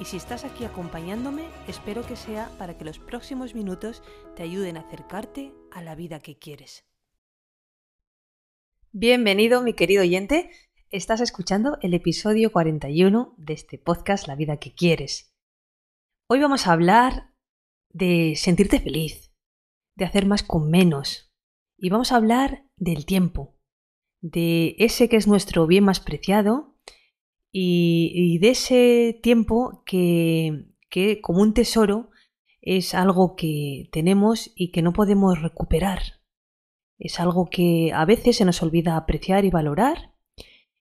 y si estás aquí acompañándome, espero que sea para que los próximos minutos te ayuden a acercarte a la vida que quieres. Bienvenido, mi querido oyente. Estás escuchando el episodio 41 de este podcast La vida que quieres. Hoy vamos a hablar de sentirte feliz, de hacer más con menos. Y vamos a hablar del tiempo, de ese que es nuestro bien más preciado y, de ese tiempo que, que como un tesoro es algo que tenemos y que no podemos recuperar. Es algo que a veces se nos olvida apreciar y valorar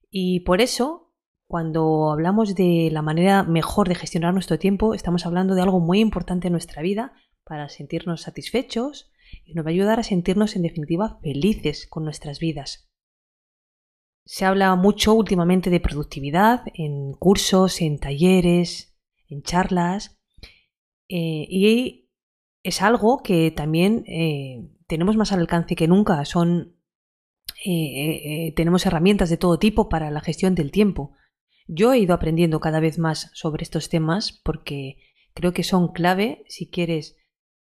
y por eso cuando hablamos de la manera mejor de gestionar nuestro tiempo estamos hablando de algo muy importante en nuestra vida para sentirnos satisfechos y nos va a ayudar a sentirnos en definitiva felices con nuestras vidas. Se habla mucho últimamente de productividad en cursos, en talleres, en charlas, eh, y es algo que también eh, tenemos más al alcance que nunca. Son, eh, tenemos herramientas de todo tipo para la gestión del tiempo. Yo he ido aprendiendo cada vez más sobre estos temas porque creo que son clave si quieres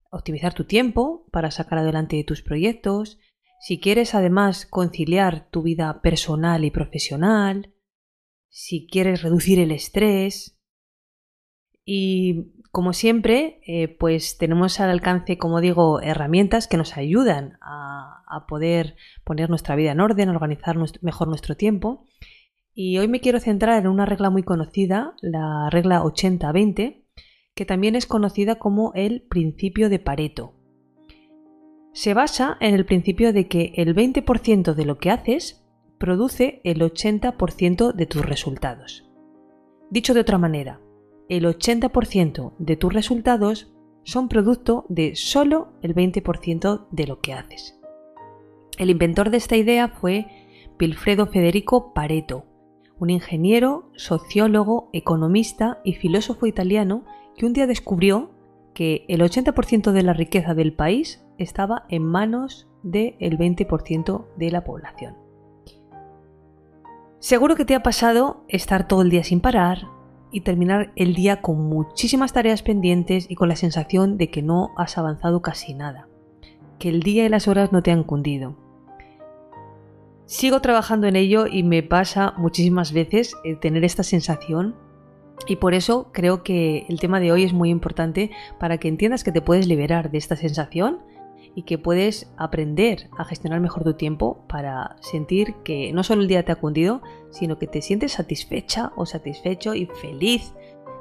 optimizar tu tiempo para sacar adelante tus proyectos, si quieres además conciliar tu vida personal y profesional, si quieres reducir el estrés y como siempre, eh, pues tenemos al alcance, como digo, herramientas que nos ayudan a, a poder poner nuestra vida en orden, organizar mejor nuestro tiempo. Y hoy me quiero centrar en una regla muy conocida, la regla 80-20, que también es conocida como el principio de Pareto se basa en el principio de que el 20% de lo que haces produce el 80% de tus resultados. Dicho de otra manera, el 80% de tus resultados son producto de solo el 20% de lo que haces. El inventor de esta idea fue Pilfredo Federico Pareto, un ingeniero, sociólogo, economista y filósofo italiano que un día descubrió que el 80% de la riqueza del país estaba en manos del 20% de la población. Seguro que te ha pasado estar todo el día sin parar y terminar el día con muchísimas tareas pendientes y con la sensación de que no has avanzado casi nada, que el día y las horas no te han cundido. Sigo trabajando en ello y me pasa muchísimas veces tener esta sensación y por eso creo que el tema de hoy es muy importante para que entiendas que te puedes liberar de esta sensación y que puedes aprender a gestionar mejor tu tiempo para sentir que no solo el día te ha cundido, sino que te sientes satisfecha o satisfecho y feliz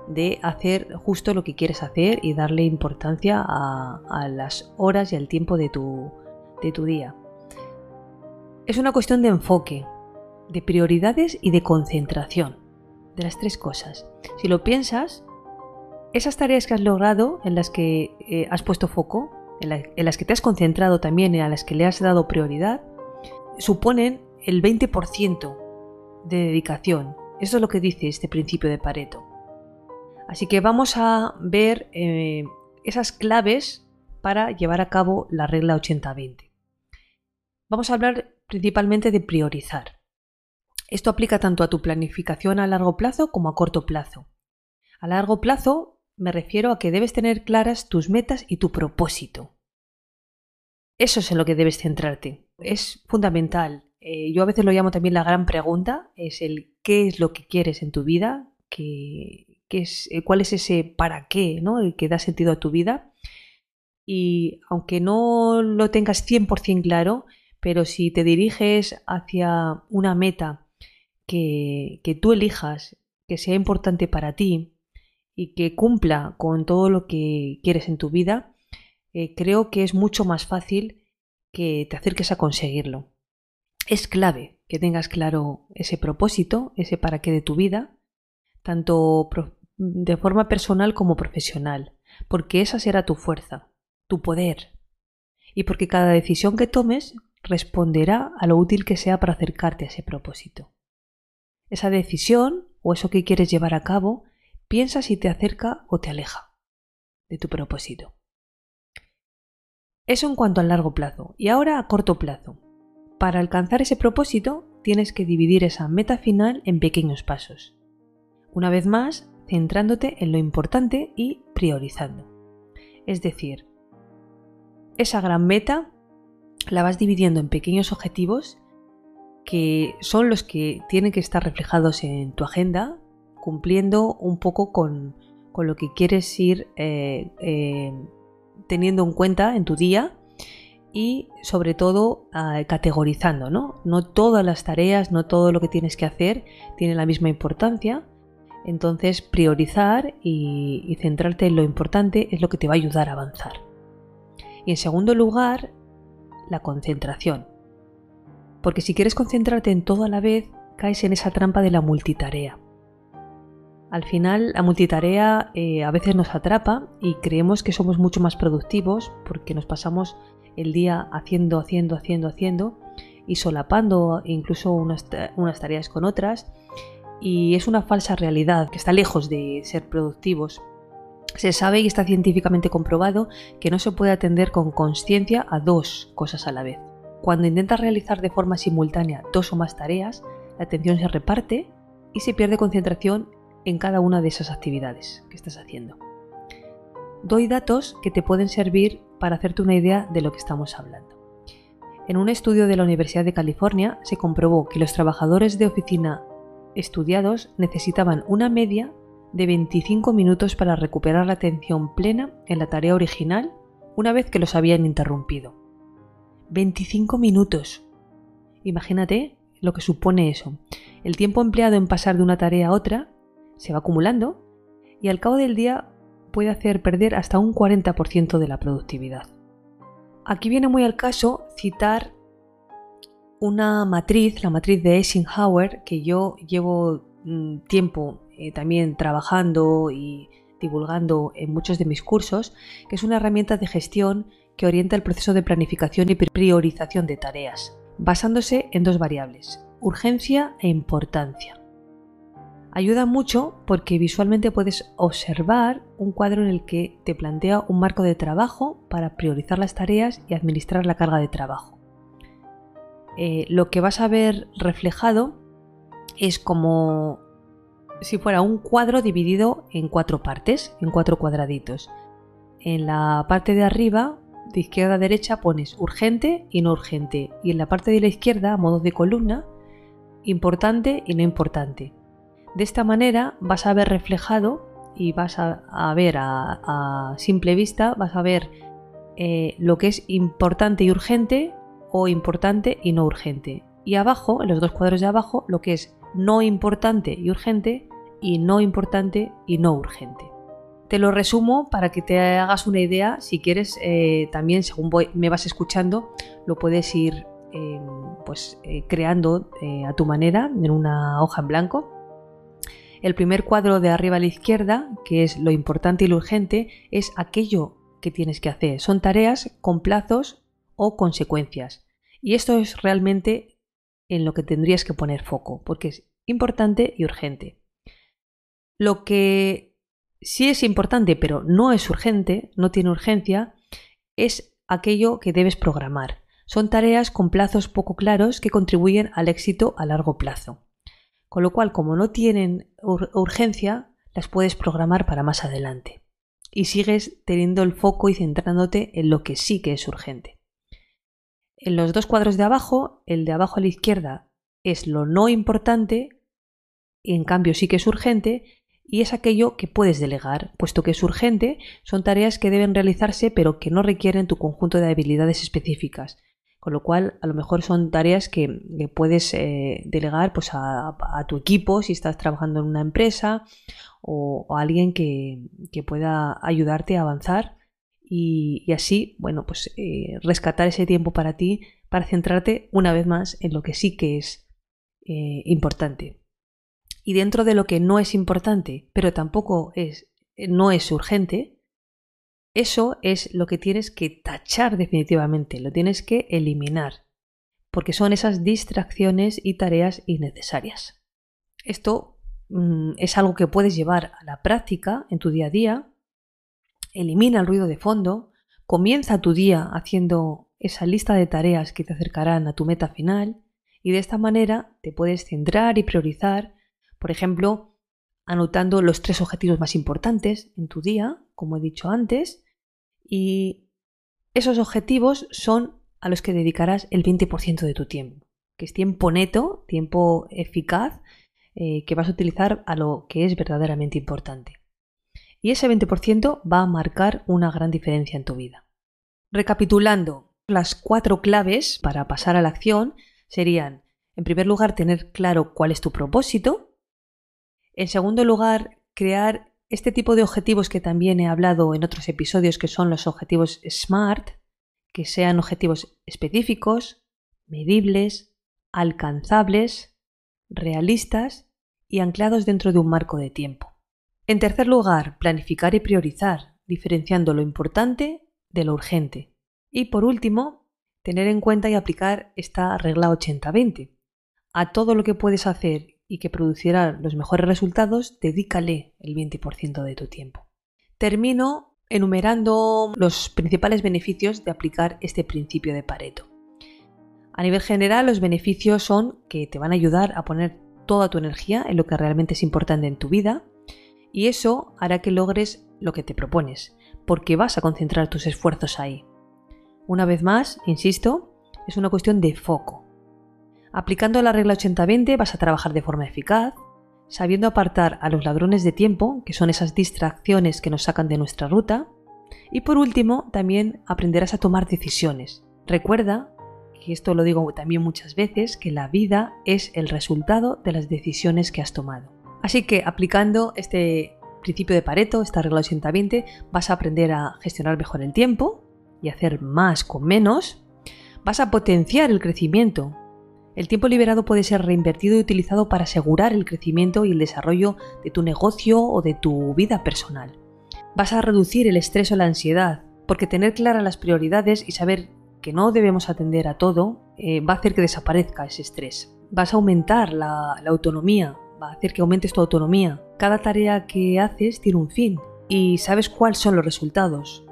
de hacer justo lo que quieres hacer y darle importancia a, las horas y al tiempo de tu, de tu día. Es una cuestión de enfoque, de prioridades y de concentración, de las tres cosas. Si lo piensas, esas tareas que has logrado, en las que eh, has puesto foco, en, las que te has concentrado también y a las que le has dado prioridad, suponen el 20% de dedicación. Eso es lo que dice este principio de Pareto. Así que vamos a ver eh, esas claves para llevar a cabo la regla 80-20. Vamos a hablar principalmente de priorizar. Esto aplica tanto a tu planificación a largo plazo como a corto plazo. A largo plazo me refiero a que debes tener claras tus metas y tu propósito. Eso es en lo que debes centrarte. Es fundamental. Eh, yo a veces lo llamo también la gran pregunta, es el qué es lo que quieres en tu vida, qué, es, eh, cuál es ese para qué, ¿no? El que da sentido a tu vida. Y aunque no lo tengas 100% claro, pero si te diriges hacia una meta que, que tú elijas, que sea importante para ti, y que cumpla con todo lo que quieres en tu vida, eh, creo que es mucho más fácil que te acerques a conseguirlo. Es clave que tengas claro ese propósito, ese para qué de tu vida, tanto de forma personal como profesional, porque esa será tu fuerza. tu poder, y porque cada decisión que tomes responderá a lo útil que sea para acercarte a ese propósito. Esa decisión o eso que quieres llevar a cabo, piensa si te acerca o te aleja de tu propósito. Eso en cuanto al largo plazo. Y ahora a corto plazo. Para alcanzar ese propósito tienes que dividir esa meta final en pequeños pasos. Una vez más, centrándote en lo importante y priorizando. Es decir, esa gran meta la vas dividiendo en pequeños objetivos que son los que tienen que estar reflejados en tu agenda, cumpliendo un poco con, lo que quieres ir eh, eh, teniendo en cuenta en tu día y sobre todo ah, categorizando, ¿no? No todas las tareas, no todo lo que tienes que hacer tiene la misma importancia. Entonces priorizar y centrarte en lo importante es lo que te va a ayudar a avanzar. Y en segundo lugar, la concentración. Porque si quieres concentrarte en todo a la vez, caes en esa trampa de la multitarea. Al final, la multitarea eh, a veces nos atrapa y creemos que somos mucho más productivos porque nos pasamos el día haciendo, haciendo, haciendo, haciendo y solapando incluso unas, unas tareas con otras. Y es una falsa realidad que está lejos de ser productivos se sabe y está científicamente comprobado que no se puede atender con conciencia a dos cosas a la vez. Cuando intentas realizar de forma simultánea dos o más tareas, la atención se reparte y se pierde concentración en cada una de esas actividades que estás haciendo. Doy datos que te pueden servir para hacerte una idea de lo que estamos hablando. En un estudio de la Universidad de California se comprobó que los trabajadores de oficina estudiados necesitaban una media de 25 minutos para recuperar la atención plena en la tarea original una vez que los habían interrumpido. 25 minutos. Imagínate lo que supone eso. El tiempo empleado en pasar de una tarea a otra se va acumulando y al cabo del día puede hacer perder hasta un 40% de la productividad. Aquí viene muy al caso citar una matriz, la matriz de Eisenhower, que yo llevo mm, tiempo eh, también trabajando y divulgando en muchos de mis cursos, que es una herramienta de gestión que orienta el proceso de planificación y priorización de tareas, basándose en dos variables, urgencia e importancia. Ayuda mucho porque visualmente puedes observar un cuadro en el que te plantea un marco de trabajo para priorizar las tareas y administrar la carga de trabajo. Eh, lo que vas a ver reflejado es como si fuera un cuadro dividido en cuatro partes, en cuatro cuadraditos. En la parte de arriba, de izquierda a derecha, pones urgente y no urgente. Y en la parte de la izquierda, a modo de columna, importante y no importante. De esta manera vas a ver reflejado y vas a, ver a, simple vista, vas a ver eh, lo que es importante y urgente o importante y no urgente. Y abajo, en los dos cuadros de abajo, lo que es no importante y urgente y no importante y no urgente. Te lo resumo para que te hagas una idea. Si quieres, eh, también según me vas escuchando, lo puedes ir em, pues, eh, creando eh, a tu manera en una hoja en blanco. El primer cuadro de arriba a la izquierda, que es lo importante y lo urgente, es aquello que tienes que hacer. Son tareas con plazos o consecuencias. Y esto es realmente en lo que tendrías que poner foco, porque es importante y urgente. Lo que sí es importante, pero no es urgente, no tiene urgencia, es aquello que debes programar. Son tareas con plazos poco claros que contribuyen al éxito a largo plazo. Con lo cual, como no tienen urgencia, las puedes programar para más adelante. Y sigues teniendo el foco y centrándote en lo que sí que es urgente. En los dos cuadros de abajo, el de abajo a la izquierda es lo no importante y en cambio sí que es urgente y es aquello que puedes delegar, puesto que es urgente, son tareas que deben realizarse pero que no requieren tu conjunto de habilidades específicas. Con lo cual, a lo mejor son tareas que, puedes eh, delegar pues, a, tu equipo si estás trabajando en una empresa o, a alguien que, pueda ayudarte a avanzar y, así, bueno, pues eh, rescatar ese tiempo para ti para centrarte una vez más en lo que sí que es eh, importante y dentro de lo que no es importante, pero tampoco es, no es urgente, Eso es lo que tienes que tachar definitivamente, lo tienes que eliminar, porque son esas distracciones y tareas innecesarias. Esto mm, es algo que puedes llevar a la práctica en tu día a día. Elimina el ruido de fondo, comienza tu día haciendo esa lista de tareas que te acercarán a tu meta final y de esta manera te puedes centrar y priorizar, por ejemplo, anotando los tres objetivos más importantes en tu día, como he dicho antes, y esos objetivos son a los que dedicarás el 20% de tu tiempo, que es tiempo neto, tiempo eficaz, eh, que vas a utilizar a lo que es verdaderamente importante. Y ese 20% va a marcar una gran diferencia en tu vida. Recapitulando, las cuatro claves para pasar a la acción serían, en primer lugar, tener claro cuál es tu propósito. En segundo lugar, crear este tipo de objetivos que también he hablado en otros episodios, que son los objetivos SMART, que sean objetivos específicos, medibles, alcanzables, realistas y anclados dentro de un marco de tiempo. En tercer lugar, planificar y priorizar, diferenciando lo importante de lo urgente. Y por último, tener en cuenta y aplicar esta regla 80-20. A todo lo que puedes hacer y que producirá los mejores resultados, dedícale el 20% de tu tiempo. Termino enumerando los principales beneficios de aplicar este principio de Pareto. A nivel general, los beneficios son que te van a ayudar a poner toda tu energía en lo que realmente es importante en tu vida y eso hará que logres lo que te propones, porque vas a concentrar tus esfuerzos ahí. Una vez más, insisto, es una cuestión de foco. Aplicando la regla 80-20 vas a trabajar de forma eficaz, sabiendo apartar a los ladrones de tiempo, que son esas distracciones que nos sacan de nuestra ruta, y por último también aprenderás a tomar decisiones. Recuerda, y esto lo digo también muchas veces, que la vida es el resultado de las decisiones que has tomado. Así que aplicando este principio de Pareto, esta regla 80-20, vas a aprender a gestionar mejor el tiempo y hacer más con menos. Vas a potenciar el crecimiento el tiempo liberado puede ser reinvertido y utilizado para asegurar el crecimiento y el desarrollo de tu negocio o de tu vida personal. Vas a reducir el estrés o la ansiedad, porque tener claras las prioridades y saber que no debemos atender a todo eh, va a hacer que desaparezca ese estrés. Vas a aumentar la, la autonomía, va a hacer que aumentes tu autonomía. Cada tarea que haces tiene un fin y sabes cuáles son los resultados,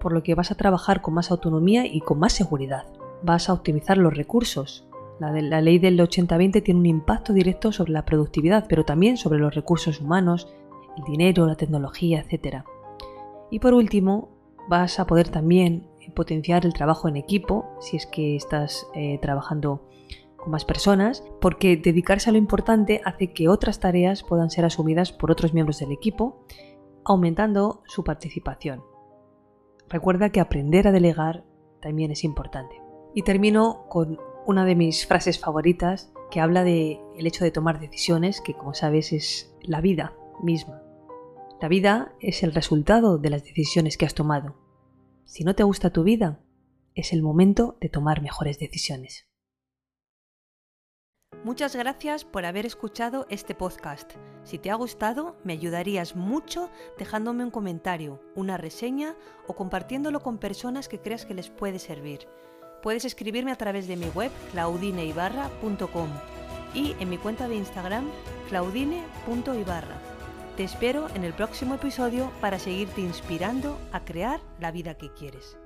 por lo que vas a trabajar con más autonomía y con más seguridad. Vas a optimizar los recursos, la, la ley del 80-20 tiene un impacto directo sobre la productividad, pero también sobre los recursos humanos, el dinero, la tecnología, etc. Y por último, vas a poder también potenciar el trabajo en equipo, si es que estás eh, trabajando con más personas, porque dedicarse a lo importante hace que otras tareas puedan ser asumidas por otros miembros del equipo, aumentando su participación. Recuerda que aprender a delegar también es importante. Y termino con una de mis frases favoritas que habla de el hecho de tomar decisiones, que como sabes es la vida misma. La vida es el resultado de las decisiones que has tomado. Si no te gusta tu vida, es el momento de tomar mejores decisiones. Muchas gracias por haber escuchado este podcast. Si te ha gustado, me ayudarías mucho dejándome un comentario, una reseña o compartiéndolo con personas que creas que les puede servir puedes escribirme a través de mi web claudineibarra.com y en mi cuenta de Instagram claudine.ibarra. Te espero en el próximo episodio para seguirte inspirando a crear la vida que quieres.